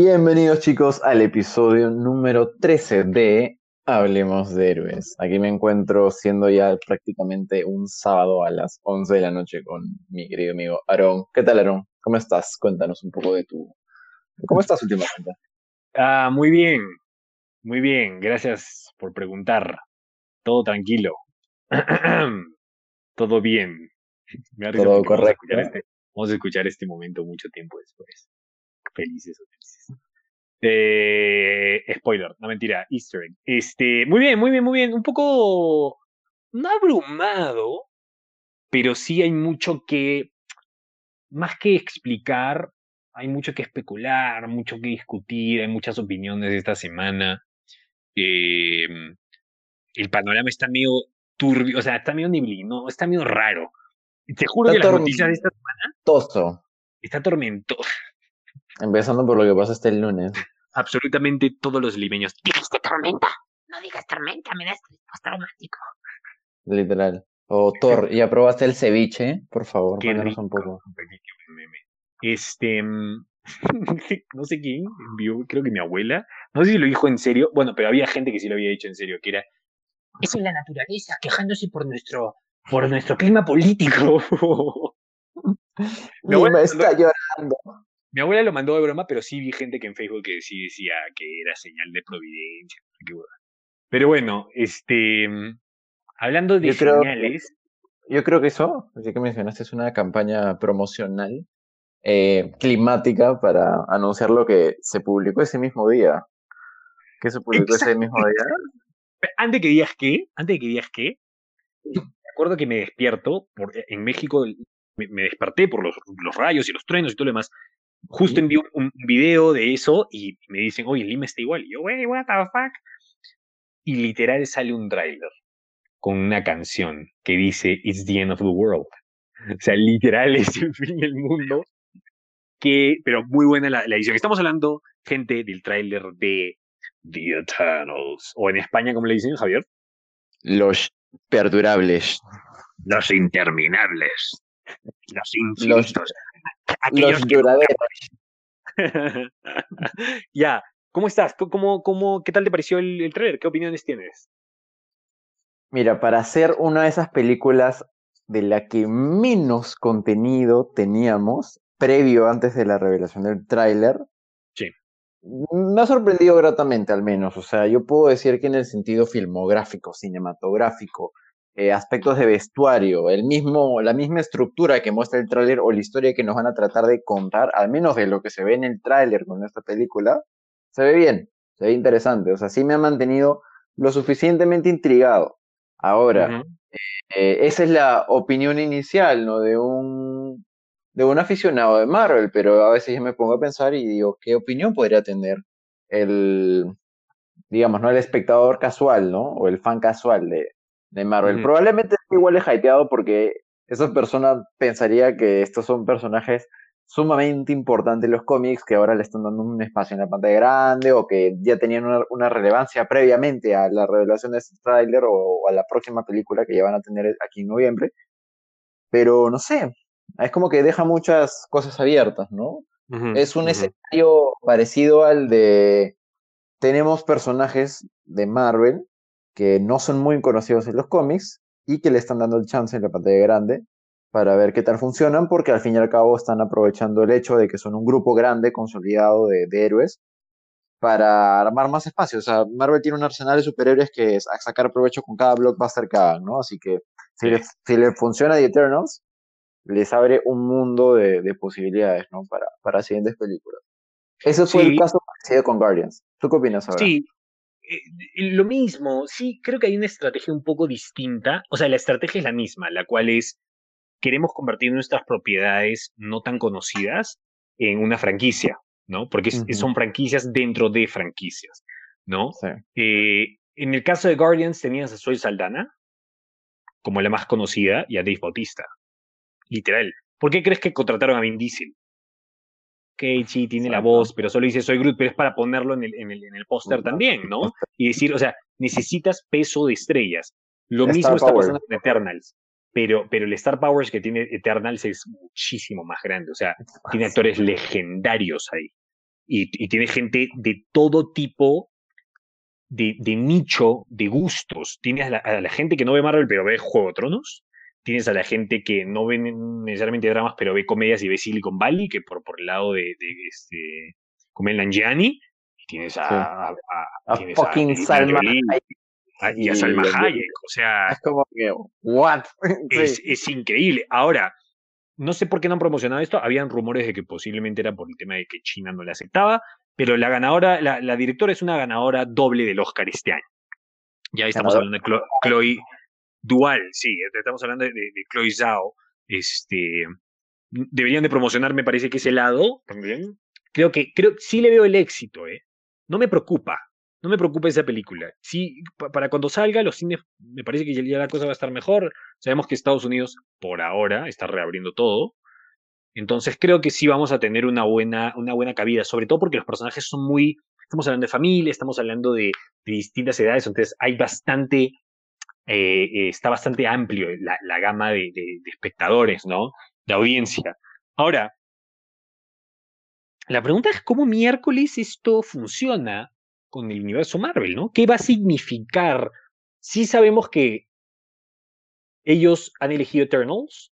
Bienvenidos chicos al episodio número 13 de Hablemos de Héroes. Aquí me encuentro siendo ya prácticamente un sábado a las 11 de la noche con mi querido amigo Aarón. ¿Qué tal Aarón? ¿Cómo estás? Cuéntanos un poco de tu... ¿Cómo estás últimamente? Ah, muy bien, muy bien. Gracias por preguntar. Todo tranquilo. Todo bien. Todo correcto. Este, vamos a escuchar este momento mucho tiempo después felices o felices. Eh, spoiler, no mentira, Easter egg. Este, muy bien, muy bien, muy bien. Un poco, no abrumado, pero sí hay mucho que, más que explicar, hay mucho que especular, mucho que discutir, hay muchas opiniones esta semana. Em, el panorama está medio turbio, o sea, está medio niblino, está medio raro. Te juro que las noticias de esta semana. Toso. Está tormentoso. Empezando por lo que pasa este lunes. Absolutamente todos los limeños. ¿Dijiste tormenta? No digas tormenta, me das traumático. Literal. O Thor, ¿ya probaste el ceviche? Por favor, cuéntanos un poco. Este, mm, no sé quién envió, creo que mi abuela, no sé si lo dijo en serio, bueno, pero había gente que sí lo había dicho en serio, que era... Eso es la naturaleza, quejándose por nuestro, por nuestro clima político. abuela está llorando. Mi abuela lo mandó de broma, pero sí vi gente que en Facebook que sí decía que era señal de providencia. Pero bueno, este, hablando de señales. yo creo que eso, así que mencionaste, es una campaña promocional eh, climática para anunciar lo que se publicó ese mismo día. ¿Qué se publicó ese mismo día? Antes que digas qué, antes de que digas qué, me acuerdo que me despierto, por, en México me, desperté por los, los, rayos y los truenos y todo lo demás, Justo envió un, video de eso y me dicen, oye, Lima está igual. Y yo, wey, what the fuck. Y literal sale un trailer con una canción que dice It's the end of the world. O sea, literal es el fin del mundo. Que, pero muy buena la, edición. Estamos hablando, gente, del tráiler de The Eternals. O en España, como le dicen, Javier? Los perdurables. Los interminables. Los infinitos. Los duraderos. ya, ¿cómo estás? ¿Cómo, cómo, ¿Qué tal te pareció el, el trailer? ¿Qué opiniones tienes? Mira, para hacer una de esas películas de la que menos contenido teníamos previo antes de la revelación del tráiler, sí. me ha sorprendido gratamente al menos. O sea, yo puedo decir que en el sentido filmográfico, cinematográfico, eh, aspectos de vestuario, el mismo, la misma estructura que muestra el tráiler o la historia que nos van a tratar de contar, al menos de lo que se ve en el tráiler con esta película, se ve bien, se ve interesante. O sea, sí me ha mantenido lo suficientemente intrigado. Ahora, eh, esa es la opinión inicial, ¿no? De un, de un aficionado de Marvel, pero a veces yo me pongo a pensar y digo, ¿qué opinión podría tener el, digamos, ¿no? El espectador casual, ¿no? O el fan casual de, de Marvel. Probablemente igual es hypeado porque esa persona pensaría que estos son personajes sumamente importantes en los cómics que ahora le están dando un espacio en la pantalla grande o que ya tenían una, relevancia previamente a la revelación de este tráiler o, a la próxima película que ya van a tener aquí en noviembre. Pero no sé, es como que deja muchas cosas abiertas, ¿no? es un escenario parecido al de tenemos personajes de Marvel que no son muy conocidos en los cómics y que le están dando el chance en la pantalla grande para ver qué tal funcionan, porque al fin y al cabo están aprovechando el hecho de que son un grupo grande, consolidado de, héroes, para armar más espacio. O sea, Marvel tiene un arsenal de superhéroes que es a sacar provecho con cada blockbuster que hagan, ¿no? Así que si, le, si le funciona The Eternals, les abre un mundo de, posibilidades, ¿no? Para, para siguientes películas. Ese fue el caso parecido con Guardians. ¿Tú qué opinas ahora? Sí, eh, lo mismo, sí, creo que hay una estrategia un poco distinta. O sea, la estrategia es la misma, la cual es, queremos convertir nuestras propiedades no tan conocidas en una franquicia, ¿no? Porque son franquicias dentro de franquicias, ¿no? Eh, en el caso de Guardians tenías a Soy Saldana como la más conocida y a Dave Bautista. Literal. ¿Por qué crees que contrataron a Vin Diesel? Sí, tiene la voz, pero solo dice soy Groot, pero es para ponerlo en el, en el, en el póster también, ¿no? Y decir, o sea, necesitas peso de estrellas. Lo mismo está pasando con Eternals, pero, pero el Star Powers que tiene Eternals es muchísimo más grande, o sea, tiene actores legendarios ahí, y, y tiene gente de todo tipo de, de nicho, de gustos. Tienes a la, a la gente que no ve Marvel pero ve Juego de Tronos. Tienes a la gente que no ve necesariamente dramas pero ve comedias y ve Silicon Valley, que por, por el lado de, de este. Y tienes a, Sí. a, a- A tienes fucking Salma Hayek. y a Salma Hayek. O sea, Es como que, ¿what? es, Sí. es increíble. Ahora, no sé por qué no han promocionado esto. Habían rumores de que posiblemente era por el tema de que China no le aceptaba, pero la ganadora, la, la directora es una ganadora doble del Oscar este año. Ya estamos hablando de Chlo- Chloe Dual, sí, estamos hablando de, de Chloe Zhao. Este, deberían de promocionar, me parece que ese lado también. Creo que, creo, sí le veo el éxito, ¿eh? No me preocupa, no me preocupa esa película. Sí, pa- para cuando salga, los cines, me parece que ya, ya la cosa va a estar mejor. Sabemos que Estados Unidos, por ahora, está reabriendo todo. Entonces creo que sí vamos a tener una buena, una buena cabida, sobre todo porque los personajes son muy, estamos hablando de familia, estamos hablando de, de distintas edades, entonces hay bastante, eh, eh, está bastante amplio la, la gama de, espectadores, ¿no? De audiencia. Ahora, la pregunta es cómo miércoles esto funciona con el universo Marvel, ¿no? ¿Qué va a significar? Sí sabemos que ellos han elegido Eternals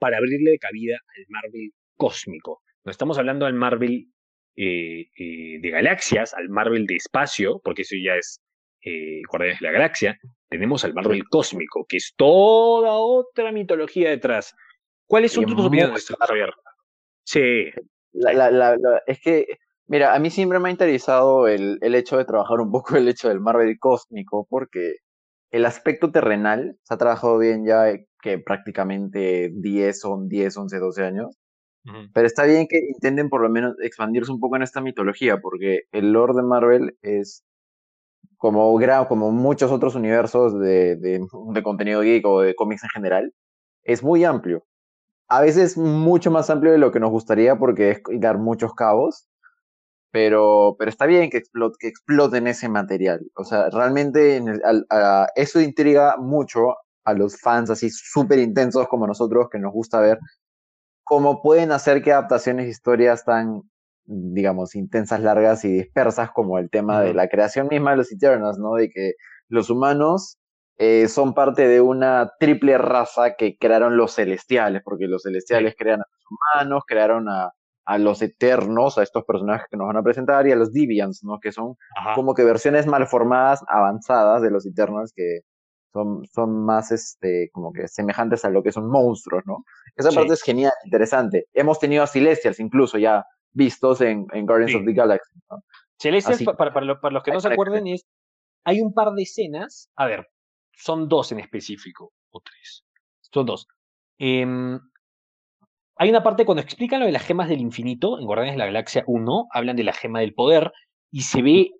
para abrirle cabida al Marvel cósmico. No estamos hablando al Marvel eh, de galaxias, al Marvel de espacio, porque eso ya es eh, Guardianes de la Galaxia. Tenemos al Marvel cósmico, que es toda otra mitología detrás. ¿Cuáles son Y tus opiniones, Javier? Sí, La- la- la- la- es que, mira, a mí siempre me ha interesado el, el hecho de trabajar un poco el hecho del Marvel cósmico, porque el aspecto terrenal se ha trabajado bien ya eh, que prácticamente 10, son 10, 11, 12 años. Pero está bien que intenten por lo menos expandirse un poco en esta mitología, porque el lore de Marvel es como, como muchos otros universos de, de, contenido geek o de cómics en general, es muy amplio. A veces mucho más amplio de lo que nos gustaría porque es dar muchos cabos, pero, pero está bien que, explot- que exploten ese material. O sea, realmente eso intriga mucho a los fans así súper intensos como nosotros que nos gusta ver cómo pueden hacer que adaptaciones de historias tan, digamos, intensas, largas y dispersas como el tema de la creación misma de los Eternals, ¿no? De que los humanos eh, son parte de una triple raza que crearon los celestiales, porque los celestiales crean a los humanos, crearon a, a los eternos, a estos personajes que nos van a presentar, y a los Deviants, ¿no? Que son Ajá. como que versiones malformadas, avanzadas de los Eternals que son, son más este, como que semejantes a lo que son monstruos, ¿no? Esa Sí. parte es genial, interesante. Hemos tenido a Celestials incluso ya vistos en, en Guardians Sí. of the Galaxy. ¿no? Celestials, para, para, lo- para los que no se acuerden, es. Hay un par de escenas. A ver, son dos en específico, o tres. Son dos. Em, hay una parte cuando explican lo de las gemas del infinito, en Guardianes de la Galaxia 1, hablan de la gema del poder, y se ve.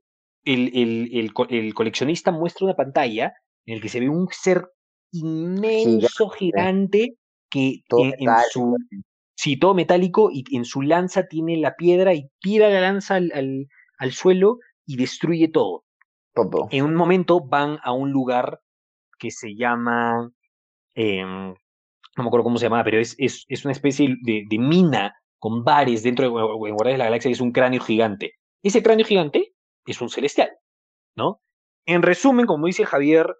El, el, el, el coleccionista muestra una pantalla en el que se ve un ser inmenso, gigante, que Todo en- su, Sí, todo metálico y en su lanza tiene la piedra y tira la lanza al, al- al suelo y destruye todo. todo. En un momento van a un lugar que se llama, em, no me acuerdo cómo se llama, pero es, es, es una especie de, de mina con bares dentro de en Guardianes de la Galaxia y es un cráneo gigante. Ese cráneo gigante es un celestial, ¿no? En resumen, como dice Javier,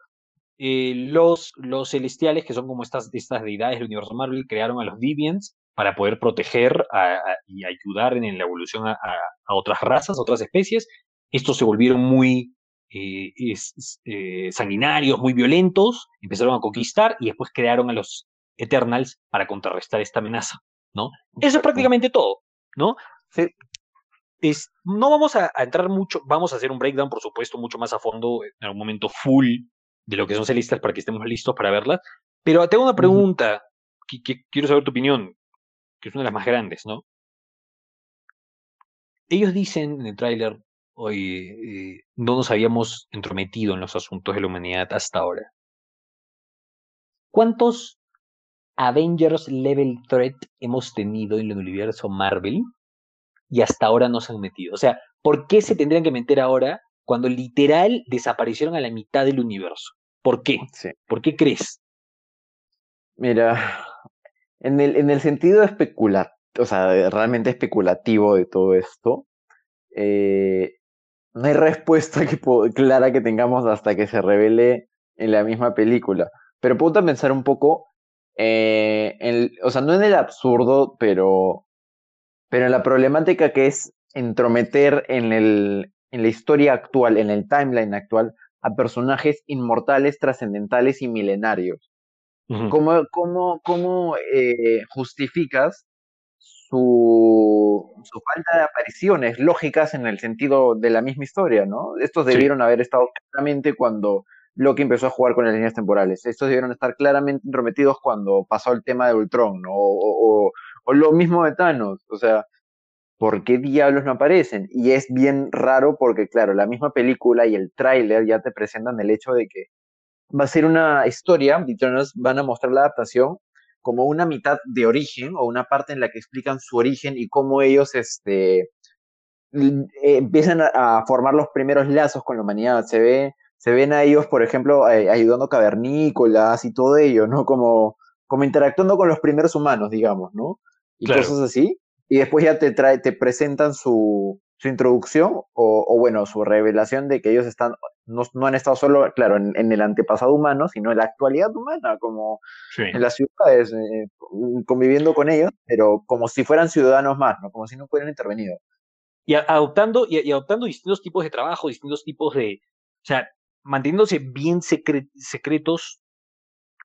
eh, los, los celestiales, que son como estas, estas deidades del universo Marvel, crearon a los Deviants para poder proteger a- a- y ayudar en la evolución a, otras razas, a otras especies. Estos se volvieron muy eh, es- eh, sanguinarios, muy violentos, empezaron a conquistar y después crearon a los Eternals para contrarrestar esta amenaza, ¿no? Eso es prácticamente todo, ¿no? Sí. Es, no vamos a, a entrar mucho, vamos a hacer un breakdown, por supuesto, mucho más a fondo, en algún momento full de lo que son celistas para que estemos listos para verlas. Pero tengo una pregunta que, que quiero saber tu opinión, que es una de las más grandes, ¿no? Ellos dicen en el tráiler, oye, eh, no nos habíamos entrometido en los asuntos de la humanidad hasta ahora. ¿Cuántos Avengers Level Threat hemos tenido en el universo Marvel y hasta ahora no se han metido? O sea, ¿por qué se tendrían que meter ahora cuando literal desaparecieron a la mitad del universo? ¿Por qué? Sí. ¿Por qué crees? Mira, en el, en el sentido especulativo, o sea, realmente especulativo de todo esto, eh, no hay respuesta que clara que tengamos hasta que se revele en la misma película. Pero puedo pensar un poco, eh, en, o sea, no en el absurdo, pero, pero en la problemática que es entrometer en, el, en la historia actual, en el timeline actual, a personajes inmortales, trascendentales y milenarios. ¿Cómo, cómo, cómo eh, justificas su, su, falta de apariciones lógicas en el sentido de la misma historia, ¿no? Estos debieron haber estado claramente cuando Loki empezó a jugar con las líneas temporales. Estos debieron estar claramente intrometidos cuando pasó el tema de Ultron, ¿no? O, o, o, lo mismo de Thanos. O sea, ¿por qué diablos no aparecen? Y es bien raro porque, claro, la misma película y el tráiler ya te presentan el hecho de que va a ser una historia, Eternals van a mostrar la adaptación como una mitad de origen o una parte en la que explican su origen y cómo ellos este, eh, empiezan a, formar los primeros lazos con la humanidad. Se ve se ven a ellos, por ejemplo, eh, ayudando cavernícolas y todo ello, ¿no? Como, como interactuando con los primeros humanos, digamos, ¿no? Y cosas así. Y después ya te, trae, te presentan su, su introducción o, o, bueno, su revelación de que ellos están, no, no han estado solo, claro, en, en, el antepasado humano, sino en la actualidad humana, como en las ciudades, eh, conviviendo con ellos, pero como si fueran ciudadanos más, ¿no? Como si no fueran intervenido. Y adoptando, y, y adoptando distintos tipos de trabajo, distintos tipos de, o sea, manteniéndose bien secretos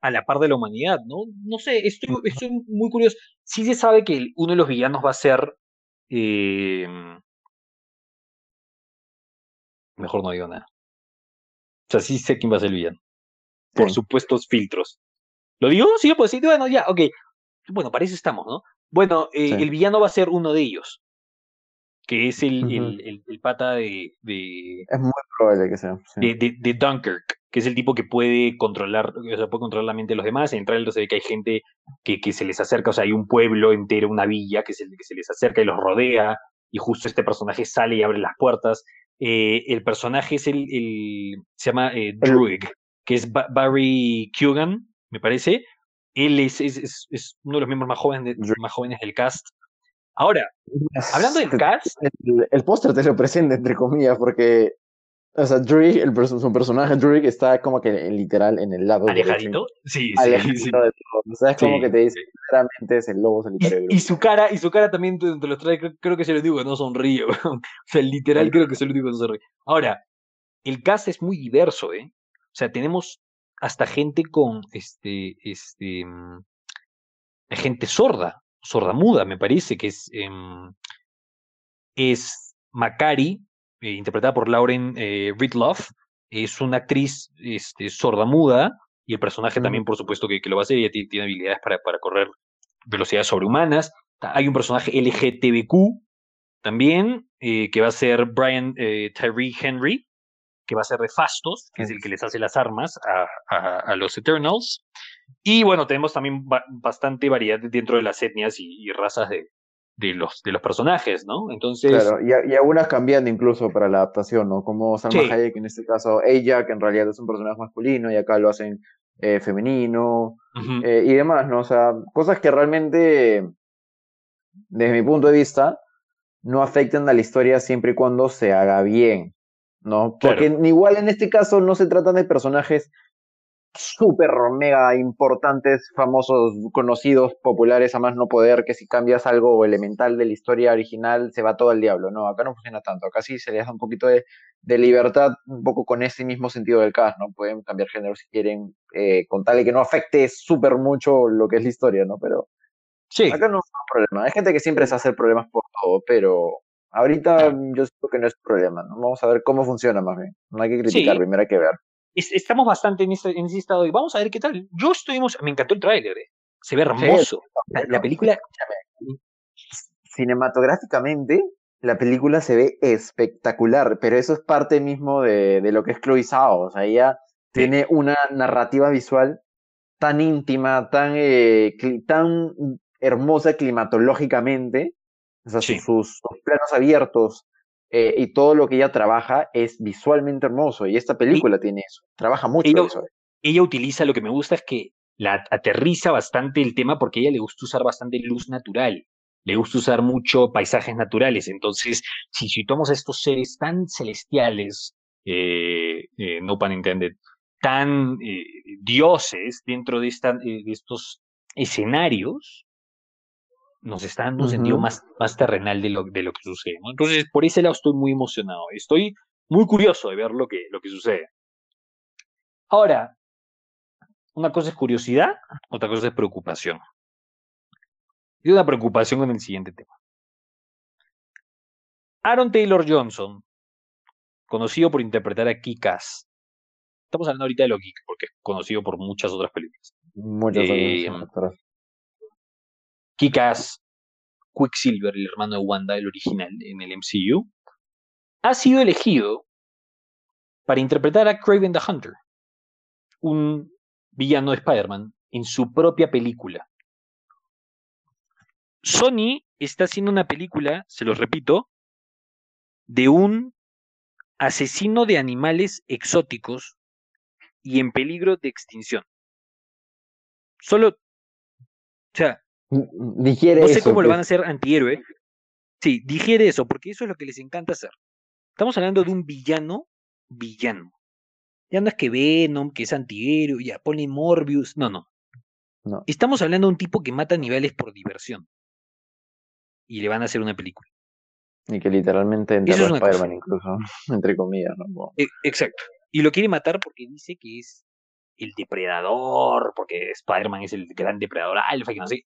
a la par de la humanidad, ¿no? No sé, estoy, estoy muy curioso. Sí se sabe que uno de los villanos va a ser... Eh... Mejor no digo nada. O sea, sí sé quién va a ser el villano. Por supuestos filtros. ¿Lo digo? Sí, pues sí, bueno, ya, ok. Bueno, para eso estamos, ¿no? Bueno, eh, el villano va a ser uno de ellos que es el, el, el, pata de, de, Es muy probable que sea. De, de, Dunkirk, que es el tipo que puede controlar, o sea, puede controlar la mente de los demás. En el se ve que hay gente que, que se les acerca, o sea, hay un pueblo entero, una villa que, es el que se les acerca y los rodea, y justo este personaje sale y abre las puertas. Eh, el personaje es el, el se llama eh, Druig, que es Barry Kugan, me parece. Él es, es, es, uno de los miembros más jóvenes, más jóvenes del cast. Ahora, hablando del cast. El, el póster te lo presenta, entre comillas, porque. O sea, Druig, el, su personaje Druig está como que literal en el lado. ¿Alejadito? Sí, sí, sí. De todo. O sea, es como que te dice, claramente es el lobo solitario. Y, y, su cara, y su cara también te, te lo trae, creo, creo, que se lo digo, no sonríe. o sea, literal creo que se lo digo, no sonríe. Ahora, el cast es muy diverso, ¿eh? O sea, tenemos hasta gente con este, este, mm, gente sorda sordamuda, me parece, que es, eh, es Macari, eh, interpretada por Lauren eh, Ridloff. Es una actriz este, sordamuda y el personaje también, por supuesto, que, que, lo va a hacer. Ella tiene, habilidades para, para correr velocidades sobrehumanas. Hay un personaje LGTBQ también, eh, que va a ser Brian eh, Tyree Henry, que va a ser de Fastos, que es el que les hace las armas a, a, a los Eternals. Y bueno, tenemos también ba bastante variedad dentro de las etnias y, y razas de, de, los, de los personajes, ¿no? Entonces. Claro, y, y, algunas cambiando incluso para la adaptación, ¿no? Como Salma sí. Hayek, en este caso, ella, que en realidad es un personaje masculino, y acá lo hacen eh, femenino, uh -huh. eh, y demás, ¿no? O sea, cosas que realmente, desde mi punto de vista, no afectan a la historia siempre y cuando se haga bien. ¿no? Porque claro. igual en este caso no se tratan de personajes súper mega importantes, famosos, conocidos, populares, a más no poder, que si cambias algo elemental de la historia original se va todo al diablo. No, acá no funciona tanto. Acá sí se les da un poquito de, de libertad, un poco con ese mismo sentido del cast, ¿no? Pueden cambiar género si quieren, eh, con tal y que no afecte súper mucho lo que es la historia, ¿no? Pero sí. acá no es un problema. Hay gente que siempre se hace problemas por todo, pero Ahorita yo siento que no es problema, ¿no? Vamos a ver cómo funciona más bien. No hay que criticar, sí. primero hay que ver. Estamos bastante en ese, en ese estado y vamos a ver qué tal. Yo estuvimos, me encantó el tráiler, eh. se ve hermoso. Sí, la, la, película... Cinematográficamente, la película se ve espectacular, pero eso es parte mismo de, de lo que es Chloe Zhao. O sea, ella sí. tiene una narrativa visual tan íntima, tan, eh, tan hermosa climatológicamente, o sea, sí. sus, sus, planos abiertos eh, y todo lo que ella trabaja es visualmente hermoso. Y esta película y, tiene eso. Trabaja mucho ella, eso. Ella utiliza, lo que me gusta es que la aterriza bastante el tema porque a ella le gusta usar bastante luz natural. le gusta usar mucho paisajes naturales. Entonces, si situamos a estos seres tan celestiales, eh, eh, no pan intended, tan dioses dentro de, esta, de estos escenarios, nos está dando un sentido más, más terrenal de lo, de lo que sucede. ¿no? Entonces, por ese lado estoy muy emocionado. Estoy muy curioso de ver lo que, lo que sucede. Ahora, una cosa es curiosidad, otra cosa es preocupación. Y una preocupación con el siguiente tema. Aaron Taylor Johnson, conocido por interpretar a Kikas. Estamos hablando ahorita de lo geek, porque es conocido por muchas otras películas. Muchos Eh, atrás. Kikas, Quicksilver, el hermano de Wanda, el original en el MCU, ha sido elegido para interpretar a Craven the Hunter, un villano de Spider-Man, en su propia película. Sony está haciendo una película, se los repito, de un asesino de animales exóticos y en peligro de extinción. Solo, o sea, Digiere no sé eso, cómo lo pues. van a hacer antihéroe. Sí, digiere eso, porque eso es lo que les encanta hacer. Estamos hablando de un villano, villano. Ya no es que Venom, que es antihéroe, ya pone Morbius. No, no. No. Estamos hablando de un tipo que mata animales por diversión. Y le van a hacer una película. Y que literalmente enterró es. Spider-Man incluso, entre comillas, E- exacto. Y lo quiere matar porque dice que es el depredador, porque Spider-Man es el gran depredador alfa, que no sé.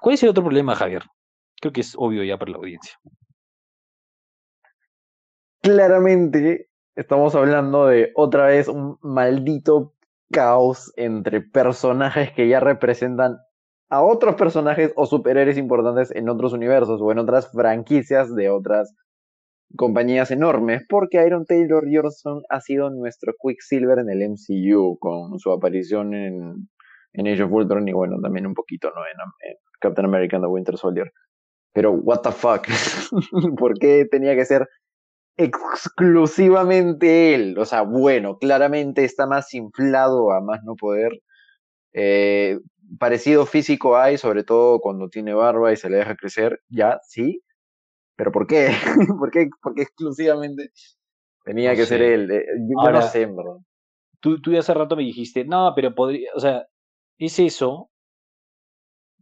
¿Cuál es el otro problema, Javier? Creo que es obvio ya para la audiencia. Claramente estamos hablando de otra vez un maldito caos entre personajes que ya representan a otros personajes o superhéroes importantes en otros universos o en otras franquicias de otras compañías enormes, porque Iron Taylor Johnson ha sido nuestro Quicksilver en el MCU con su aparición en, en Age of Ultron y bueno, también un poquito ¿no? en, en Captain America and the Winter Soldier. Pero, what the fuck, ¿por qué tenía que ser exclusivamente él? O sea, bueno, claramente está más inflado a más no poder. Eh, parecido físico hay, sobre todo cuando tiene barba y se le deja crecer, ya, sí. Pero ¿por qué? ¿Por qué, por qué exclusivamente tenía No que ser sé. él? Eh, Yo, Ahora- no sé, verdad. Tú, tú hace rato me dijiste, no, pero podría, o sea, es eso.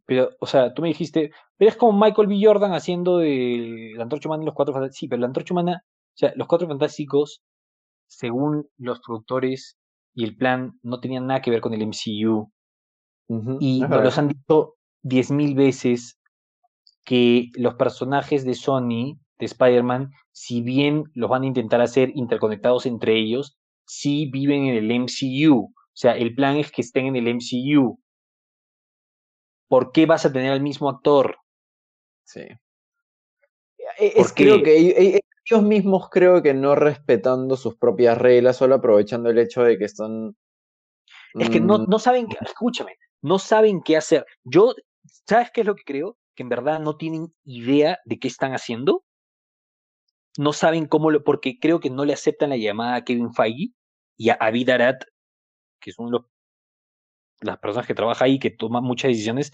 Pero, o sea, tú me dijiste, pero es como Michael B. Jordan haciendo de la Antorcha Humana y los Cuatro Fantásticos. Sí, pero la Antorcha Humana, o sea, los Cuatro Fantásticos, según los productores y el plan, no tenían nada que ver con el MCU. Y nos los han dicho diez mil veces que los personajes de Sony, de Spider-Man, si bien los van a intentar hacer interconectados entre ellos, sí viven en el MCU. O sea, el plan es que estén en el MCU. ¿Por qué vas a tener al mismo actor? Sí. E- Es, Porque- creo que ellos, e- ellos mismos creo que no respetando sus propias reglas, solo aprovechando el hecho de que están... Es que no, mm, no saben, escúchame, no saben qué hacer. Yo, ¿sabes qué es lo que creo? Que en verdad no tienen idea de qué están haciendo. No saben cómo lo, porque creo que no le aceptan la llamada a Kevin Feige y a Avid Arat, que son los, las personas que trabajan ahí, que toman muchas decisiones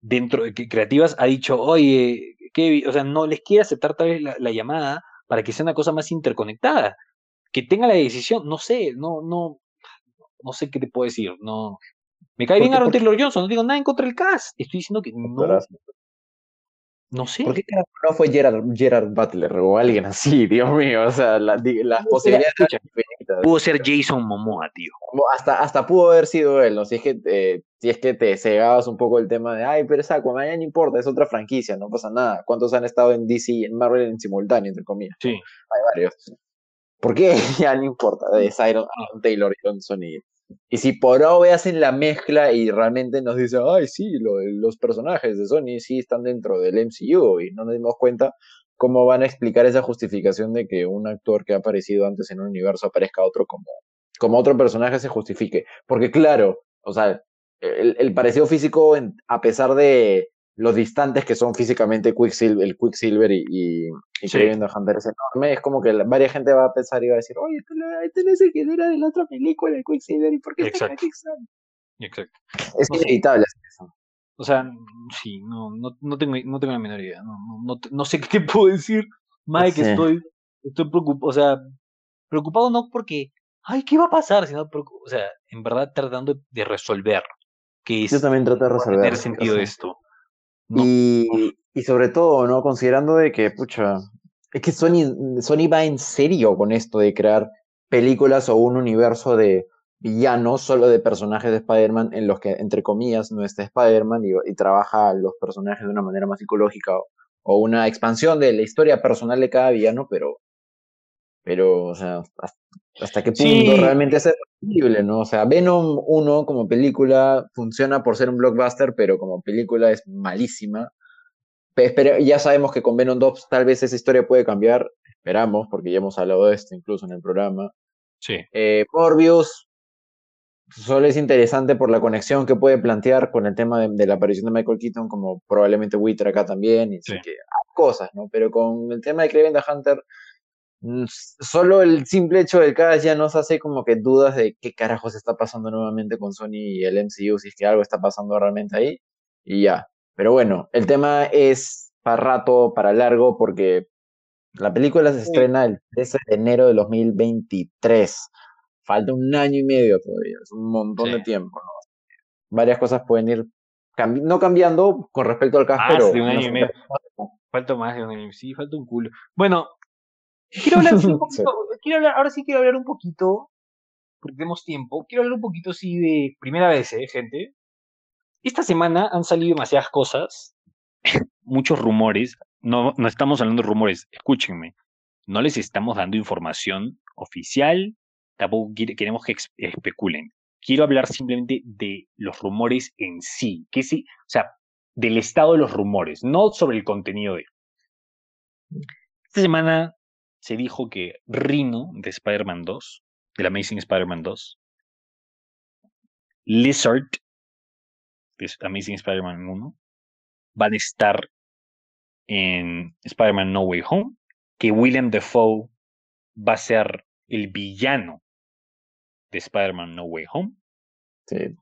dentro de que creativas, ha dicho, oye, Kevin, o sea, no les quiere aceptar tal vez la, la llamada para que sea una cosa más interconectada. Que tenga la decisión, no sé, no, no, no sé qué te puedo decir, no. Me cae ¿Por bien Aaron Taylor Johnson, no digo nada en contra del cast. Estoy diciendo que no. No sé. ¿Por qué no fue Gerard, Gerard Butler o alguien así, Dios mío? O sea, la- las posibilidades escucha, eran infinitas. Pudo ser Jason Momoa, tío. Hasta, hasta pudo haber sido él, ¿no? Si es que, eh, si es que te cegabas un poco el tema de, ay, pero es Aquaman, no importa, es otra franquicia, no pasa nada. ¿Cuántos han estado en DC y en Marvel en simultáneo, entre comillas? Sí. Hay varios. ¿Por qué? ya no importa, es Iron, Iron Taylor Johnson y, y si por OVE hacen la mezcla y realmente nos dice, ay, sí, los personajes de Sony sí están dentro del MCU y no nos dimos cuenta cómo van a explicar esa justificación de que un actor que ha aparecido antes en un universo aparezca otro como, como otro personaje se justifique. Porque claro, o sea, el, el parecido físico, a pesar de los distantes que son físicamente Quicksilver, el Quicksilver y, y, y Sí. The Hunter es enorme, es como que la- varias gente va a pensar y va a decir, oye, este no- este es el que era de la otra película, el Quicksilver, ¿y por qué está. Quicksilver?". Exacto. Es sé. inevitable hacer eso. O sea, sí, no, no, no, tengo, no tengo la menor idea. No, no, no, sé qué te puedo decir. Que Sí. estoy, estoy preocupado, o sea, preocupado no porque, ay, ¿qué va a pasar? Sino, o sea, en verdad tratando de resolver que es Yo también trato de resolver. tener sentido o sea, esto. No, Y, y sobre todo, ¿no? Considerando de que, pucha, es que Sony, Sony va en serio con esto de crear películas o un universo de villanos solo de personajes de Spider-Man en los que, entre comillas, no está Spider-Man y, y trabaja a los personajes de una manera más psicológica o, o una expansión de la historia personal de cada villano, pero, pero, o sea, hasta, hasta qué punto Sí. realmente es posible, ¿no? O sea, Venom 1 como película funciona por ser un blockbuster, pero como película es malísima. Pe- espere- ya sabemos que con Venom 2 tal vez esa historia puede cambiar, esperamos, porque ya hemos hablado de esto incluso en el programa. sí. Eh, Morbius solo es interesante por la conexión que puede plantear con el tema de, de la aparición de Michael Keaton, como probablemente Wither acá también, y así Sí. que hay cosas, ¿no? Pero con el tema de the Hunter, solo el simple hecho del cast ya nos hace como que dudas de qué carajos está pasando nuevamente con Sony y el MCU, si es que algo está pasando realmente ahí, y ya. Pero bueno, el tema es para rato, para largo, porque la película se Sí. estrena el 13 de enero de 2023. Falta un año y medio todavía, es un montón de Sí. tiempo, ¿no? Varias cosas pueden ir cambi- no cambiando con respecto al cast, Más pero de un año y medio. Falta más de un año. Sí, falta un culo. Bueno, quiero hablar sí, un poquito, quiero hablar, ahora sí quiero hablar un poquito, porque tenemos tiempo, quiero hablar un poquito sí de primera vez, eh, gente. Esta semana han salido demasiadas cosas, muchos rumores. No, no estamos hablando de rumores, escúchenme. No les estamos dando información oficial, tampoco queremos que especulen. Quiero hablar simplemente de los rumores en sí, que sí, o sea, del estado de los rumores, no sobre el contenido de. Esta semana se dijo que Rhino de Spider-Man 2, del Amazing Spider-Man 2, Lizard de Amazing Spider-Man 1, van a estar en Spider-Man No Way Home, que William Defoe va a ser el villano de Spider-Man No Way Home Sí,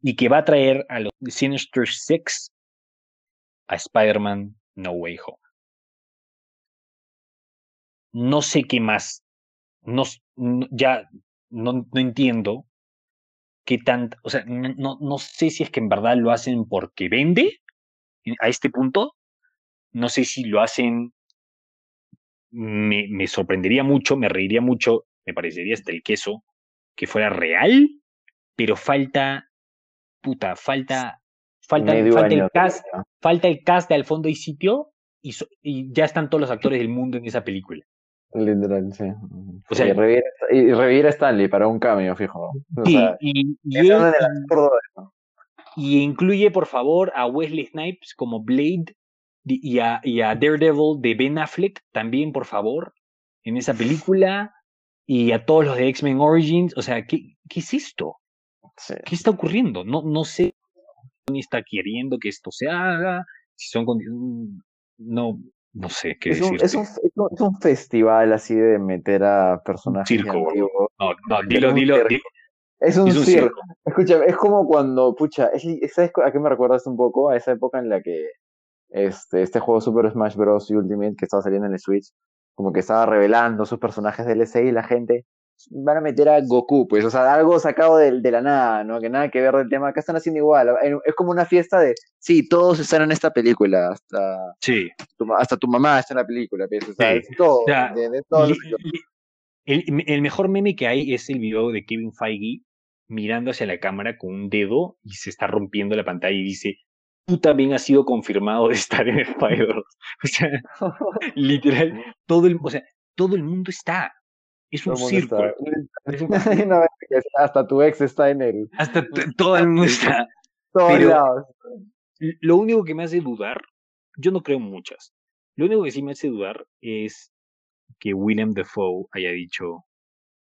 y que va a traer a los Sinister Six a Spider-Man No Way Home. No sé qué más. No, ya no, no entiendo qué tanto. O sea, no, no, sé si es que en verdad lo hacen porque vende en- a este punto. No sé si lo hacen. Me, me sorprendería mucho, me reiría mucho, me parecería hasta el queso que fuera real, pero falta. Puta, falta. Falta, falta el cast falta el cast de al fondo y sitio y, so- y ya están todos los actores del mundo en esa película. Literal, sí. O sea- y, revivir, y Stanley para un cameo, fijo. O Sí, sea, y, incluye, por favor, a Wesley Snipes como Blade y a, y a Daredevil de Ben Affleck también, por favor, en esa película. Y a todos los de X-Men Origins. O sea, ¿qué, ¿qué es esto? Sí. ¿Qué está ocurriendo? No, no sé ni está queriendo que esto se haga. Si son mm, no, no sé qué Es un, decirte. es, un, es un- es un festival así de meter a personajes circo, antiguos. No, no, dilo, dilo, dilo. Es un, Es un circo. circo. Escúchame, es como cuando, pucha, es, ¿sabes a qué me recuerdas un poco? A esa época en la que este, este juego Super Smash Bros. Ultimate que estaba saliendo en el Switch, como que estaba revelando sus personajes DLC y la gente van a meter a Goku, pues, o sea, algo sacado de, de la nada, ¿no? Que nada que ver del tema. Acá están haciendo igual. Es como una fiesta de, sí, todos están en esta película, hasta Sí. tu, hasta tu mamá está en la película, pues, o sea, Sí. es todo, el, el mejor meme que hay es el video de Kevin Feige mirando hacia la cámara con un dedo y se está rompiendo la pantalla y dice, tú también has sido confirmado de estar en Spider. O sea, literal, todo el, o sea, todo el mundo está. Es un Es que hasta tu ex está en el hasta todo el mundo está. todos Pero- lados. L- Lo único que me hace dudar, yo no creo en muchas. Lo único que sí me hace dudar es que William Defoe haya dicho,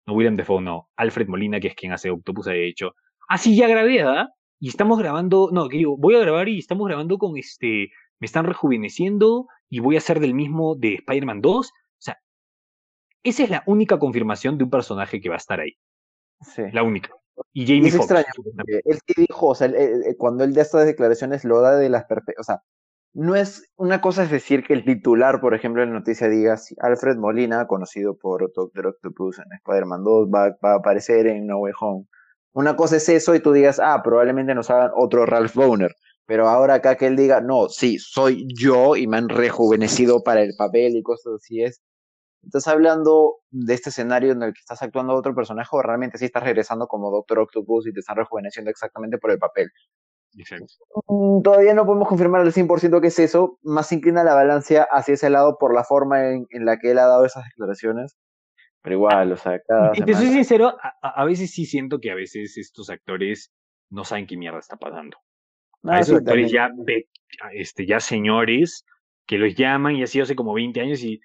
no William Defoe, no, Alfred Molina, que es quien hace Octopus, haya dicho, ah, sí, ya grabé, ¿ah? Y estamos grabando, no, que digo, voy a grabar y estamos grabando con este, me están rejuveneciendo y voy a hacer del mismo de Spider-Man 2. Esa es la única confirmación de un personaje que va a estar ahí. Sí. La única. Y Y Jamie es Foxx. extraño, él sí dijo, o sea, él- cuando él da estas declaraciones lo da de las o sea, no es, una cosa es decir que el titular, por ejemplo, en la noticia diga, "Sí, Alfred Molina, conocido por Doctor Octopus en Spider-Man 2, va, va a aparecer en No Way Home. Una cosa es eso y tú digas, ah, probablemente nos hagan otro Ralph Boner, pero ahora acá que él diga, no, sí, soy yo y me han rejuvenecido para el papel y cosas así es. ¿Estás hablando de este escenario en el que estás actuando a otro personaje o realmente sí estás regresando como Doctor Octopus y te están rejuveneciendo exactamente por el papel? Exacto. Mm, Todavía no podemos confirmar al 100% que es eso, más inclina la balanza hacia ese lado por la forma en, en la que él ha dado esas declaraciones. Pero igual, o sea, cada Y te soy sincero, a, veces sí siento que a veces estos actores no saben qué mierda está pasando. Ah, a esos actores ya, este, ya señores que los llaman y así hace como 20 años y,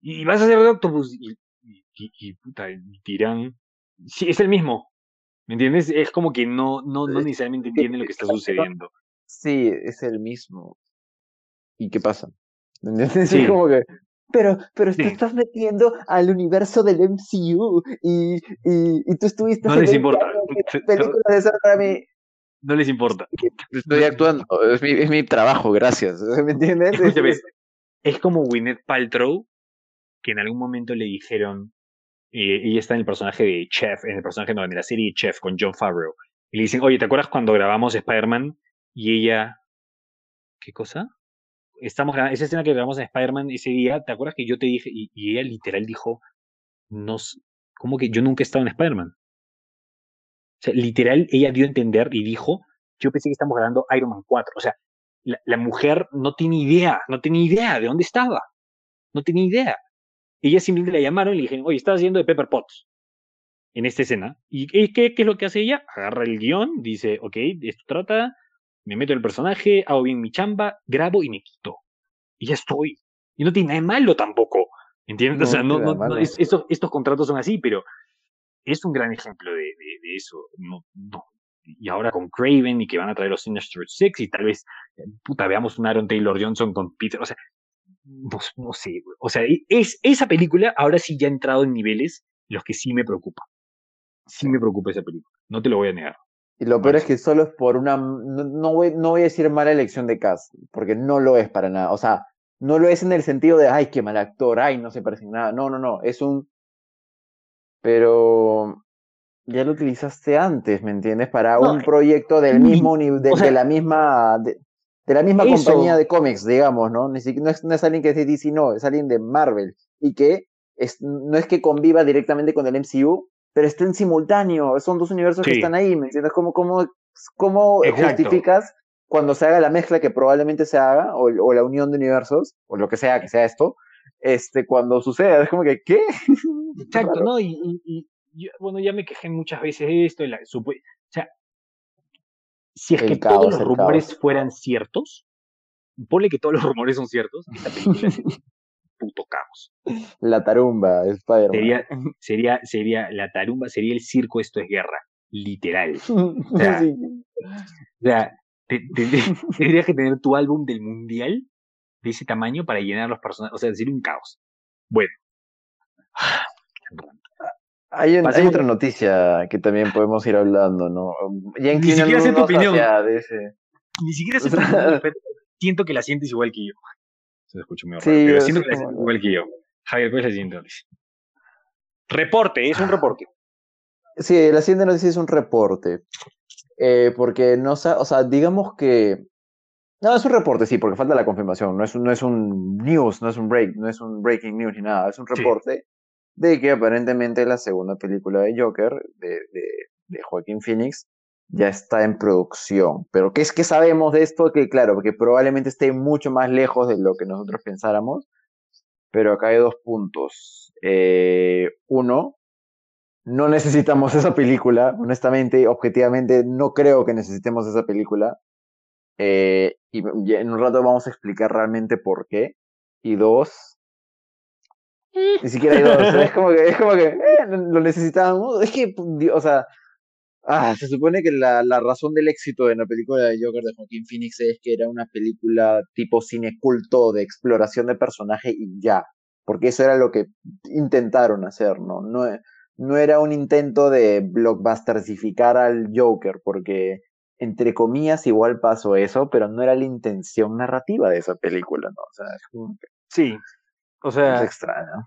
y vas a ser de Octopus y, y, y- puta, y dirán, sí, es el mismo. ¿Me entiendes? Es como que no, no, no necesariamente entienden lo que está sucediendo. Sí, es el mismo. ¿Y qué pasa? ¿Me entiendes? Sí. Es como que. Pero, pero te Sí. estás metiendo al universo del MCU y, y, y tú estuviste No les 20 importa. Te- te- películas de Raimi. No les importa. Estoy actuando, es mi, es mi trabajo, gracias. ¿Me entiendes? Es- Escúchame, es- es como Gwyneth Paltrow, que en algún momento le dijeron, eh, ella está en el personaje de Chef, en el personaje no, en la serie Chef con John Favreau, y le dicen, oye, ¿te acuerdas cuando grabamos Spider-Man? Y ella, ¿qué cosa? Estamos gra- esa escena que grabamos en Spider-Man ese día, ¿te acuerdas que yo te dije? Y, y ella literal dijo, no, ¿cómo que yo nunca he estado en Spider-Man? O sea, literal, ella dio a entender y dijo, yo pensé que estamos grabando Iron Man 4. O sea, la, la mujer no tiene idea, no tiene idea de dónde estaba. No tenía idea. Ella simplemente la llamaron y le dijeron, oye, estás haciendo de Pepper Potts en esta escena. ¿Y qué, es lo que hace ella? Agarra el guion, dice, ok, esto trata, me meto en el personaje, hago bien mi chamba, grabo y me quito. Y ya estoy. Y no tiene nada de malo tampoco. ¿Entiendes? No, o sea, no no, es- estos, estos contratos son así, pero es un gran ejemplo de, de, de eso. No. Y ahora con Craven y que van a traer los Sinister Six y tal vez, puta, veamos un Aaron Taylor Johnson con Peter. O sea, no, no sé, güey. O sea, es, esa película ahora sí ya ha entrado en niveles en los que sí me preocupa. Sí me preocupa esa película. No te lo voy a negar. Y lo peor es que solo es por una. No, no voy, no voy a decir mala elección de cast, porque no lo es para nada. O sea, no lo es en el sentido de, ay, qué mal actor, ay, no se parece en nada. No, no, no. Es un. Pero. Ya lo utilizaste antes, ¿me entiendes? Para No, un proyecto del mismo nivel, de, o sea, de la misma. De, de la misma eso- compañía de cómics, digamos, ¿no? No, es, no es alguien que es de DC, no, es alguien de Marvel. Y que es, no es que conviva directamente con el MCU, pero está en simultáneo. Son dos universos que están ahí, ¿me entiendes? ¿Cómo, cómo, cómo justificas cuando se haga la mezcla que probablemente se haga, o, o la unión de universos, o lo que sea que sea esto, este, cuando suceda? Es como que, ¿qué? Exacto. ¿no? Y, y- y yo, bueno, ya me quejé muchas veces de esto. de la o sea, si es El que caos, todos los rumores caos. fueran ciertos, ponle que todos los rumores son ciertos, esta película puto caos. La tarumba, Spider-Man. Sería, sería, sería la tarumba, sería el circo, esto es guerra, literal. sea, Sí. O sea, te- te- tendrías que tener tu álbum del mundial de ese tamaño para llenar los personajes. O sea, sería un caos. Bueno. Hay, un- hay otra noticia que también podemos ir hablando, ¿no? Ya Ni siquiera sé tu opinión. ese- Ni siquiera sé tu opinión, siento que la sientes igual que yo. Se escucha muy raro, Sí, pero siento que la sientes igual que yo. Javier, ¿cuál es la siguiente noticia? Reporte, es un reporte. Sí, la siguiente noticia es un reporte. Eh, porque no o sea, digamos que. No, es un reporte, sí, porque falta la confirmación. No es un, no es un news, no es un break, no es un breaking news ni nada. Es un reporte de que aparentemente la segunda película de Joker, de, de, de Joaquín Phoenix, ya está en producción. Pero ¿qué es que sabemos de esto? Que claro, porque probablemente esté mucho más lejos de lo que nosotros pensáramos. Pero acá hay dos puntos. Eh, uno, no necesitamos esa película, honestamente, objetivamente, no creo que necesitemos esa película. Eh, y y en un rato vamos a explicar realmente por qué. Y dos, ni siquiera hay dos. es como que, es como que eh, lo necesitábamos. Es que, di- o sea, ah, se supone que la, la razón del éxito de la película de Joker de Joaquín Phoenix es que era una película tipo cine culto de exploración de personaje y ya. Porque eso era lo que intentaron hacer, ¿no? No, no era un intento de blockbustersificar al Joker, porque entre comillas igual pasó eso, pero no era la intención narrativa de esa película, ¿no? O sea, es como que Sí. O es sea, extraño.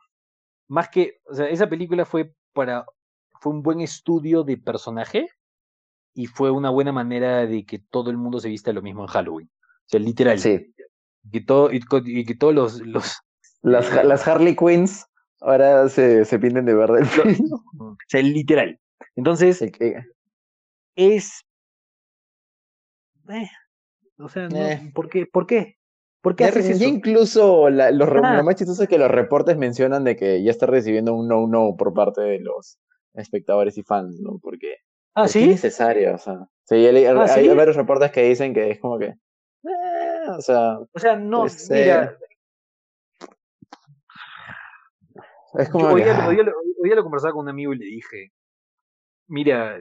más que, o sea, esa película fue para, fue un buen estudio de personaje y fue una buena manera de que todo el mundo se vista lo mismo en Halloween. O sea, literal. Sí, Que todo, y, y que todos los, los, las, ha- las Harley Quinns ahora se, se pinten de verde el pelo. o sea, literal. Entonces, es, eh, o sea, no, Eh. ¿por qué? ¿Por qué? ¿Por qué Ya, incluso la- los, Ah. lo más chistoso es que los reportes mencionan de que ya está recibiendo un no-no por parte de los espectadores y fans, ¿no? Porque Ah, ¿por qué ¿sí? necesario, o sea. Sí, hay, Ah, hay ¿sí? varios reportes que dicen que es como que. eh, o sea, O sea, no, mira, es Yo como hoy, día, ah, hoy día lo- hoy día lo conversaba con un amigo y le dije, mira,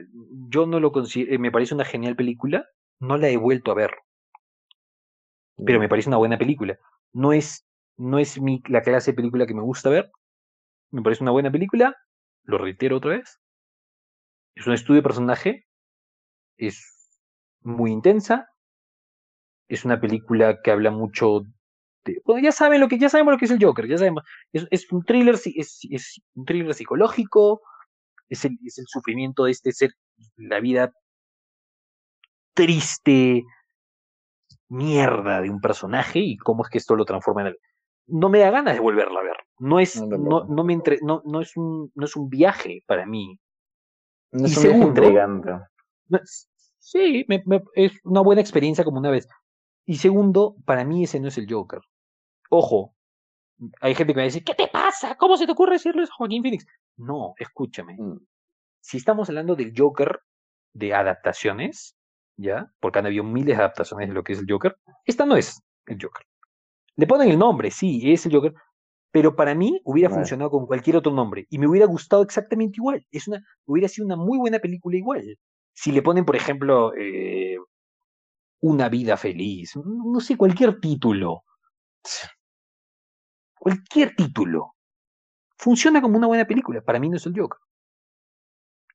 yo no lo considero, me parece una genial película, no la he vuelto a ver, pero me parece una buena película. No es, no es mi, la clase de película que me gusta ver, me parece una buena película, lo reitero otra vez, es un estudio de personaje, es muy intensa, es una película que habla mucho de, bueno, ya saben lo que, ya sabemos lo que es el Joker, ya sabemos, es, es un thriller, es, es un thriller psicológico, es el, es el sufrimiento de este ser, la vida triste, mierda de un personaje y cómo es que esto lo transforma en el... No me da ganas de volverla a ver. No es, No, no, me entre, no, no es un, no es un viaje para mí. no es y un segundo, intrigante. No, Sí, me- me- es una buena experiencia como una vez. Y segundo, para mí ese no es el Joker. Ojo, hay gente que me decir, ¿qué te pasa? ¿Cómo se te ocurre decirlo eso a Joaquín Phoenix? No, escúchame. Mm, Si estamos hablando del Joker de adaptaciones, ¿ya? Porque han habido miles de adaptaciones de lo que es el Joker, esta no es el Joker. Le ponen el nombre, sí, es el Joker, pero para mí hubiera funcionado con cualquier otro nombre y me hubiera gustado exactamente igual. Es una, hubiera sido una muy buena película igual. Si le ponen, por ejemplo, eh, Una vida feliz, no sé, cualquier título. Cualquier título. Funciona como una buena película. Para mí no es el Joker.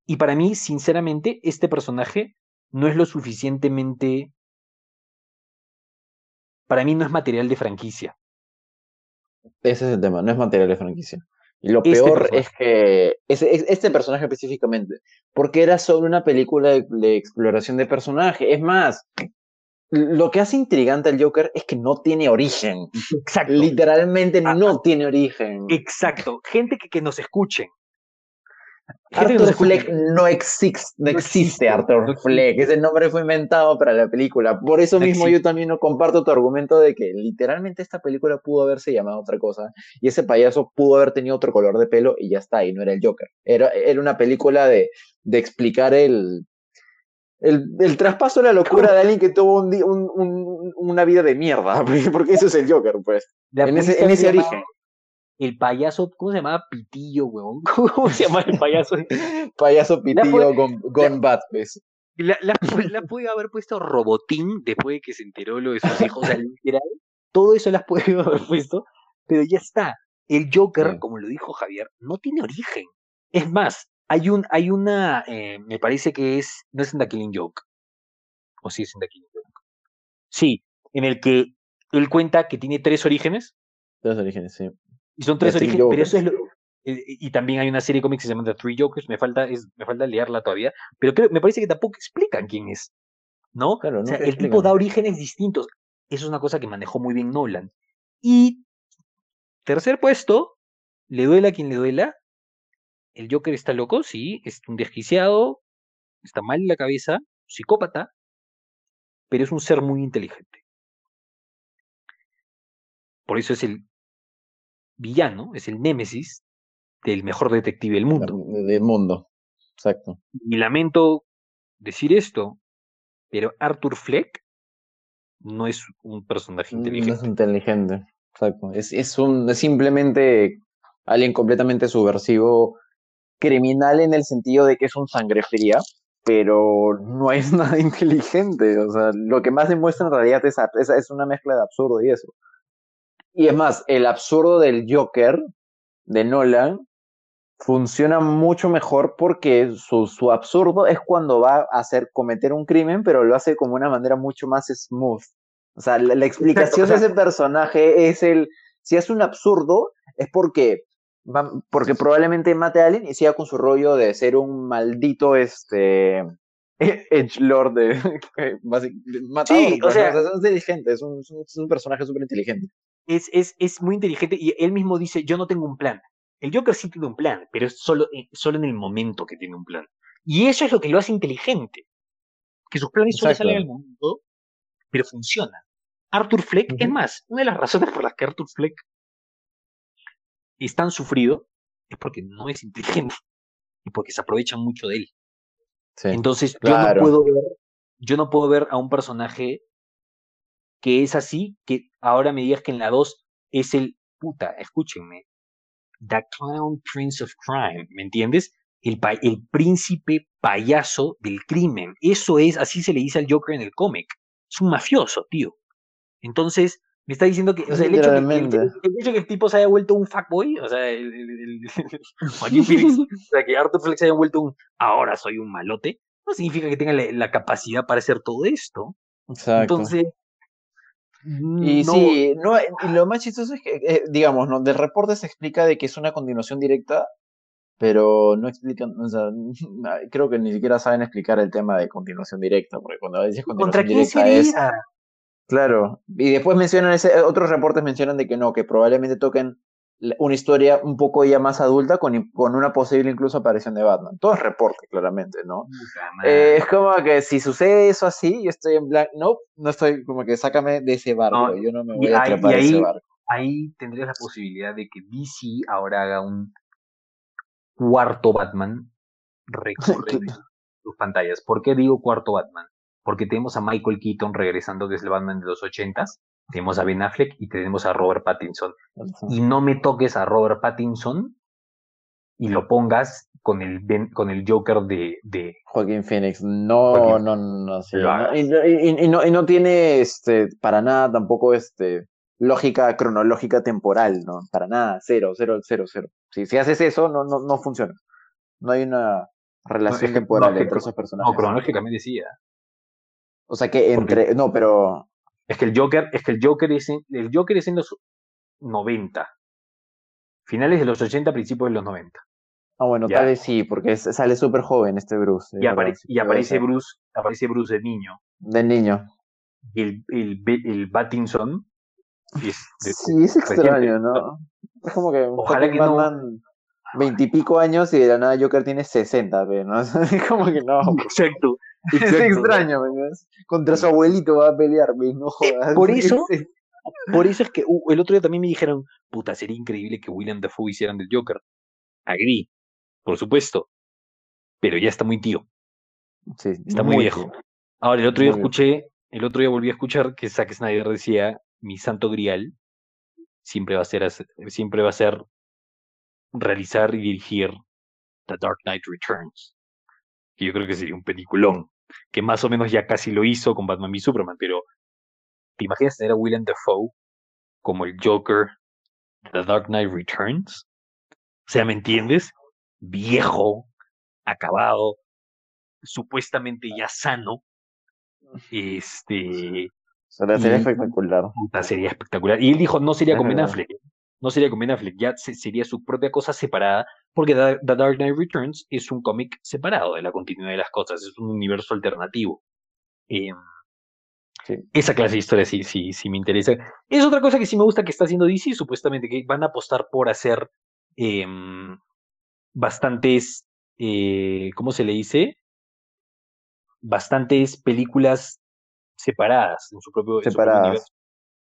Y para mí, sinceramente, este personaje no es lo suficientemente. Para mí no es material de franquicia. Ese es el tema, no es material de franquicia. Y lo Este peor personaje. es que ese, este personaje específicamente, porque era solo una película de, de exploración de personaje. Es más, lo que hace intrigante al Joker es que no tiene origen. Exacto. Literalmente Ah, no tiene origen. Exacto. Gente que, que nos escuchen. Arthur. Fleck no, exis- no existe, existe, Arthur existe. Fleck. Ese nombre fue inventado para la película. Por eso mismo existe. yo también no comparto tu argumento de que literalmente esta película pudo haberse llamado otra cosa y ese payaso pudo haber tenido otro color de pelo y ya está, y no era el Joker. Era, era una película de, de explicar el, el, el traspaso de la locura de alguien que tuvo un, di- un- un- una vida de mierda, porque, eso es el Joker, pues. La En ese, pudiste en haber ese llamado origen. El payaso, ¿cómo se llamaba? Pitillo, weón. ¿Cómo se llama el payaso? Payaso pitillo gone, gone bad, pues. La, la, pu- la puede haber puesto Robotín después de que se enteró lo de sus hijos. O sea, literal, todo eso las puede haber puesto, pero ya está. El Joker, Sí. como lo dijo Javier, no tiene origen. Es más, hay un, hay una, eh, me parece que es, no es en The Killing Joke. O sí es en The Killing Joke. Sí, en el que él cuenta que tiene tres orígenes, Los orígenes, sí. Y son tres orígenes, pero eso Jokers. es lo, eh, y también hay una serie de cómics que se llama The Three Jokers, me falta, es, me falta leerla todavía, pero creo, me parece que tampoco explican quién es, ¿no? Claro, O sea, el tipo da orígenes distintos. Eso es una cosa que manejó muy bien Nolan. Y tercer puesto, le duela a quien le duela. El Joker está loco, sí, es un desquiciado, está mal en la cabeza, psicópata, pero es un ser muy inteligente. Por eso es el villano, es el némesis del mejor detective del mundo. de- del mundo. Exacto. Y lamento decir esto, pero Arthur Fleck no es un personaje No inteligente. es inteligente. Exacto. Es, es un es simplemente alguien completamente subversivo, criminal en el sentido de que es un sangre fría, pero no es nada inteligente. O sea, lo que más demuestra en realidad es, es, es una mezcla de absurdo y eso. Y es más, el absurdo del Joker de Nolan funciona mucho mejor porque su, su absurdo es cuando va a hacer cometer un crimen, pero lo hace como una manera mucho más smooth. O sea, la, la explicación o sea- de ese personaje es el, si es un absurdo, es porque, va- porque probablemente mate a alguien y siga con su rollo de ser un maldito, este, edgelord de, matador, Sí, o sea- ¿no? es inteligente, es un, es un- es un personaje súper inteligente. Es, es, es muy inteligente y él mismo dice, yo no tengo un plan. El Joker sí tiene un plan, pero es solo, eh, solo en el momento que tiene un plan. Y eso es lo que lo hace inteligente. Que sus planes solo salen al momento, pero funcionan. Arthur Fleck, es más, una de las razones por las que Arthur Fleck es tan sufrido es porque no es inteligente y porque se aprovechan mucho de él. Sí. Entonces, claro. yo no puedo ver, yo no puedo ver a un personaje que es así, que ahora me digas que en la 2 es el puta, escúchenme. The Clown Prince of Crime, ¿me entiendes? El, el príncipe payaso del crimen. Eso es, así se le dice al Joker en el cómic. Es un mafioso, tío. Entonces, me está diciendo que, o sea, el hecho que, el, el- el hecho que el tipo se haya vuelto un fuckboy, o sea, el, el- el- el- Joaquín Phoenix, o sea, que Arthur Fleck se haya vuelto un ahora soy un malote, no significa que tenga la, la capacidad para hacer todo esto. Exacto. Entonces, Y no, sí, no, y lo más chistoso es que, eh, digamos, ¿no? Del reporte se explica de que es una continuación directa, pero no explican, o sea, creo que ni siquiera saben explicar el tema de continuación directa, porque cuando dices ¿contra continuación quién directa es, sería? claro, y después mencionan ese, otros reportes mencionan de que no, que probablemente toquen una historia un poco ya más adulta con, con una posible incluso aparición de Batman. Todo es reporte, claramente, ¿no? Eh, es como que si sucede eso así, yo estoy en blanco, no, no estoy como que sácame de ese barco, No, yo no me voy a ahí- trepar y a ese ahí- barco. Ahí tendrías la posibilidad de que DC ahora haga un cuarto Batman recorre sus pantallas. ¿Por qué digo cuarto Batman? Porque tenemos a Michael Keaton regresando desde el Batman de los ochentas, tenemos a Ben Affleck y tenemos a Robert Pattinson. y no me toques a Robert Pattinson y lo pongas con el, Ben- con el Joker de, de Joaquín Phoenix, no, Joaquín no, no, sí, no, y, no- y- y no, y no tiene este, para nada tampoco este, lógica cronológica temporal, ¿no? Para nada, cero, cero, cero, cero. Si, si haces eso, no, no, no funciona. No hay una relación es que- temporal no, entre esos personajes. no, cronológicamente sí. ¿eh? O sea que entre, no, pero Es que el Joker, es que el Joker es en, el Joker es en los 90. Finales de los 80, principios de los 90. Ah, bueno, Ya. tal vez sí, porque es- sale súper joven este Bruce. Y, apare- aparece. Bruce, aparece Bruce de niño. De niño. Y el, el, el es de- Sí, es reciente. extraño, ¿no? Es como que Ojalá que Batman veintipico años y de la nada Joker tiene 60, ve, ¿no? Es como que no. Exacto. Es exacto. extraño, ¿me entiendes? Contra su abuelito va a pelear, no jodas. Por eso- Es- Por eso es que uh, el otro día también me dijeron, puta, sería increíble que William Dafoe hicieran del Joker. Agri, por supuesto. Pero ya está muy tío, sí, está muy, viejo. tío. Ahora, el otro día Muy escuché, el otro día volví a escuchar que Zack Snyder decía, mi santo grial siempre va a ser, siempre va a ser realizar y dirigir The Dark Knight Returns. Que yo creo que sería un peliculón, que más o menos ya casi lo hizo con Batman v Superman, pero ¿te imaginas tener a William Dafoe como el Joker de The Dark Knight Returns? O sea, ¿me entiendes? Viejo, acabado, supuestamente ya sano. Este, Sería, sería Y- espectacular. sería espectacular. Y él dijo, no sería Es con Ben. Affleck. No sería con Ben Affleck, ya se- sería su propia cosa separada, porque The, Dark Knight Returns es un cómic separado de la continuidad de las cosas, es un universo alternativo. Eh, Sí. Esa clase de historia sí, sí, sí me interesa. Es otra cosa que sí me gusta que está haciendo DC, supuestamente, que van a apostar por hacer em, bastantes, eh, ¿cómo se le dice? Bastantes películas separadas en su propio, en su propio Separadas. universo,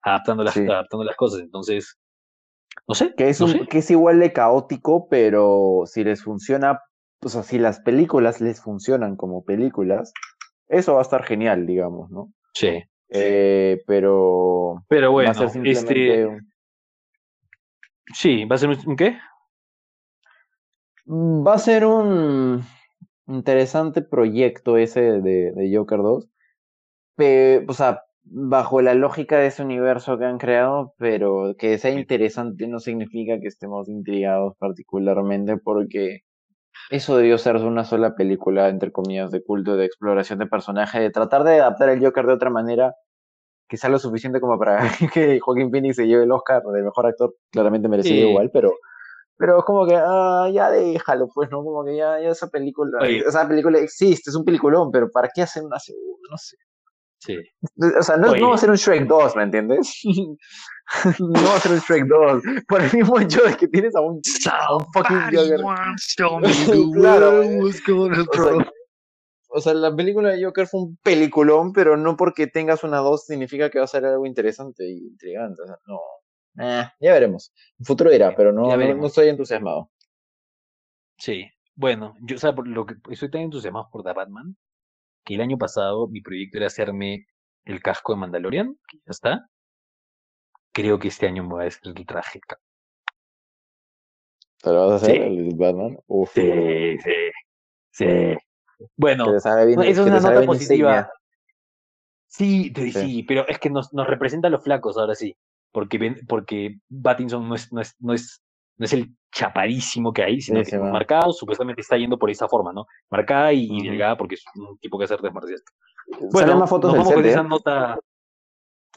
adaptando las, Sí. adaptando las cosas. Entonces, no sé. Que es, no un, sé. que es igual de caótico, pero si les funciona, o sea, si las películas les funcionan como películas, eso va a estar genial, digamos, ¿no? Sí. Eh, pero Pero va bueno, a ser simplemente este, un- sí, va a ser un, ¿un qué? Mm, Va a ser un interesante proyecto ese de, de Joker 2. Pe- o sea, bajo la lógica de ese universo que han creado, pero que sea interesante no significa que estemos intrigados particularmente porque eso debió ser una sola película, entre comillas, de culto, de exploración de personaje, de tratar de adaptar el Joker de otra manera que sea lo suficiente como para que Joaquín Phoenix se lleve el Oscar de mejor actor, claramente merecido Sí. igual, pero pero es como que ah, ya déjalo, pues, ¿no? Como que ya, ya esa película, Oye. esa película existe, es un peliculón, pero ¿para qué hacer una segunda? No sé. Sí. O sea, no, no va a ser un Shrek 2, ¿me entiendes? no va a ser un Shrek 2. Por el mismo hecho de que tienes a un, a un fucking Joker. Claro. O sea, o sea, la película de Joker fue un peliculón, pero no porque tengas una 2 significa que va a ser algo interesante y intrigante. O sea, no. Eh, ya veremos. El futuro dirá, pero no, Ya no, veremos. no estoy entusiasmado. Sí. Bueno, yo, o sea, por lo que estoy tan entusiasmado por The Batman, que el año pasado mi proyecto era hacerme el casco de Mandalorian, que ya está. Creo que este año me voy a hacer el traje. ¿Te lo vas a hacer, Sí. el Batman? Uf. Sí, sí, sí. Bueno, bien, es una nota positiva. insignia. Sí, Sí. sí, pero es que nos, nos representa a los flacos ahora sí. Porque, porque no es, no es, no es, no es el chaparísimo que hay, sino Sí, que marcado, supuestamente está yendo por esa forma, ¿no? Marcada y, y delgada porque es un tipo que hace artes marciales. Bueno, más fotos nos del set, esa ¿eh? nota.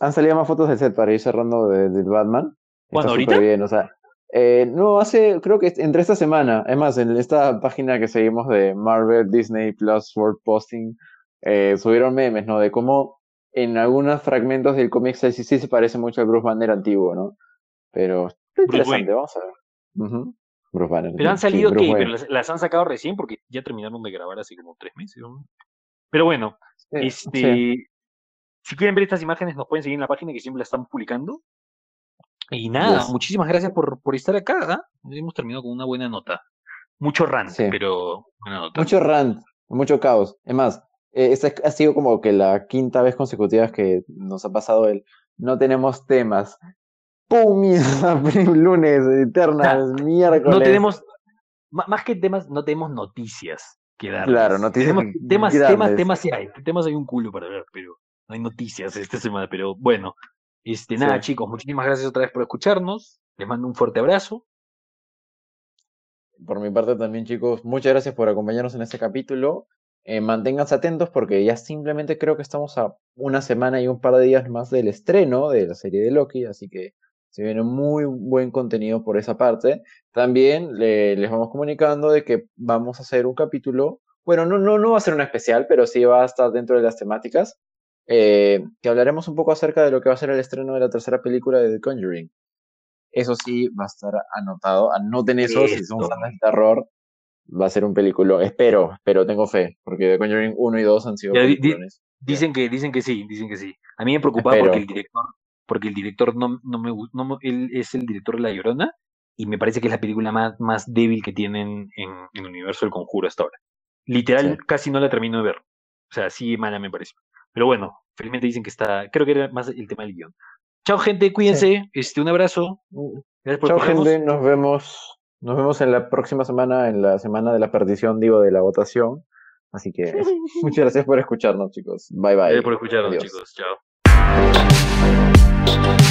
Han salido más fotos del set para ir cerrando de- Batman. ¿Cuándo, Está ahorita? súper bien, o sea. eh, no, hace, creo que entre esta semana, es más, en esta página que seguimos de Marvel, Disney Plus, World Posting, eh, subieron memes, ¿no? De cómo en algunos fragmentos del cómic sí, sí se parece mucho al Bruce Banner antiguo, ¿no? Pero interesante, vamos a ver. Bruce Banner. Pero han salido que, pero las, las han sacado recién porque ya terminaron de grabar hace como tres meses. ¿no? Pero bueno, Sí, este, sí. si quieren ver estas imágenes, nos pueden seguir en la página que siempre la estamos publicando. Y nada, Yes. muchísimas gracias por, por estar acá. ¿ah? Hemos terminado con una buena nota. Mucho rant, Sí. pero buena nota. Mucho rant, mucho caos. Es más, eh, esta ha sido como que la quinta vez consecutiva que nos ha pasado el no tenemos temas. ¡Pum! mierda! lunes, eternas, miércoles. no tenemos, más que temas, no tenemos noticias que dar. Claro, noticias Tenemos que- temas, que temas, temas sí hay. Temas hay un culo para ver, pero no hay noticias esta semana. Pero bueno, este, nada, Sí. chicos, muchísimas gracias otra vez por escucharnos. Les mando un fuerte abrazo. Por mi parte también, chicos, muchas gracias por acompañarnos en este capítulo. Eh, manténganse atentos porque ya simplemente creo que estamos a una semana y un par de días más del estreno de la serie de Loki, así que se viene muy buen contenido por esa parte. También le- les vamos comunicando de que vamos a hacer un capítulo, bueno, no, no, no va a ser un especial, pero sí va a estar dentro de las temáticas, eh, que hablaremos un poco acerca de lo que va a ser el estreno de la tercera película de The Conjuring. Eso sí, va a estar anotado. Anoten eso, si son fans del terror, va a ser un película. Espero, pero tengo fe, porque The Conjuring 1 y 2 han sido di- di-. Dicen que, dicen que sí, dicen que sí. A mí me preocupaba porque Espero. el director, porque el director no, no me no me- él es el director de La Llorona, y me parece que es la película más, más débil que tienen en, en el universo del conjuro hasta ahora. Literal, Sí. casi no la termino de ver. O sea, sí mala me parece. Pero bueno, felizmente dicen que está, creo que era más el tema del guion. Chao, gente, cuídense, este, un abrazo. Gracias por Chao, escucharnos. gente. Nos vemos. Nos vemos en la próxima semana, en la semana de la perdición, digo, de la votación. Así que muchas gracias por escucharnos, chicos. Bye bye. Gracias por escucharnos, Adiós. chicos. Chao. Thank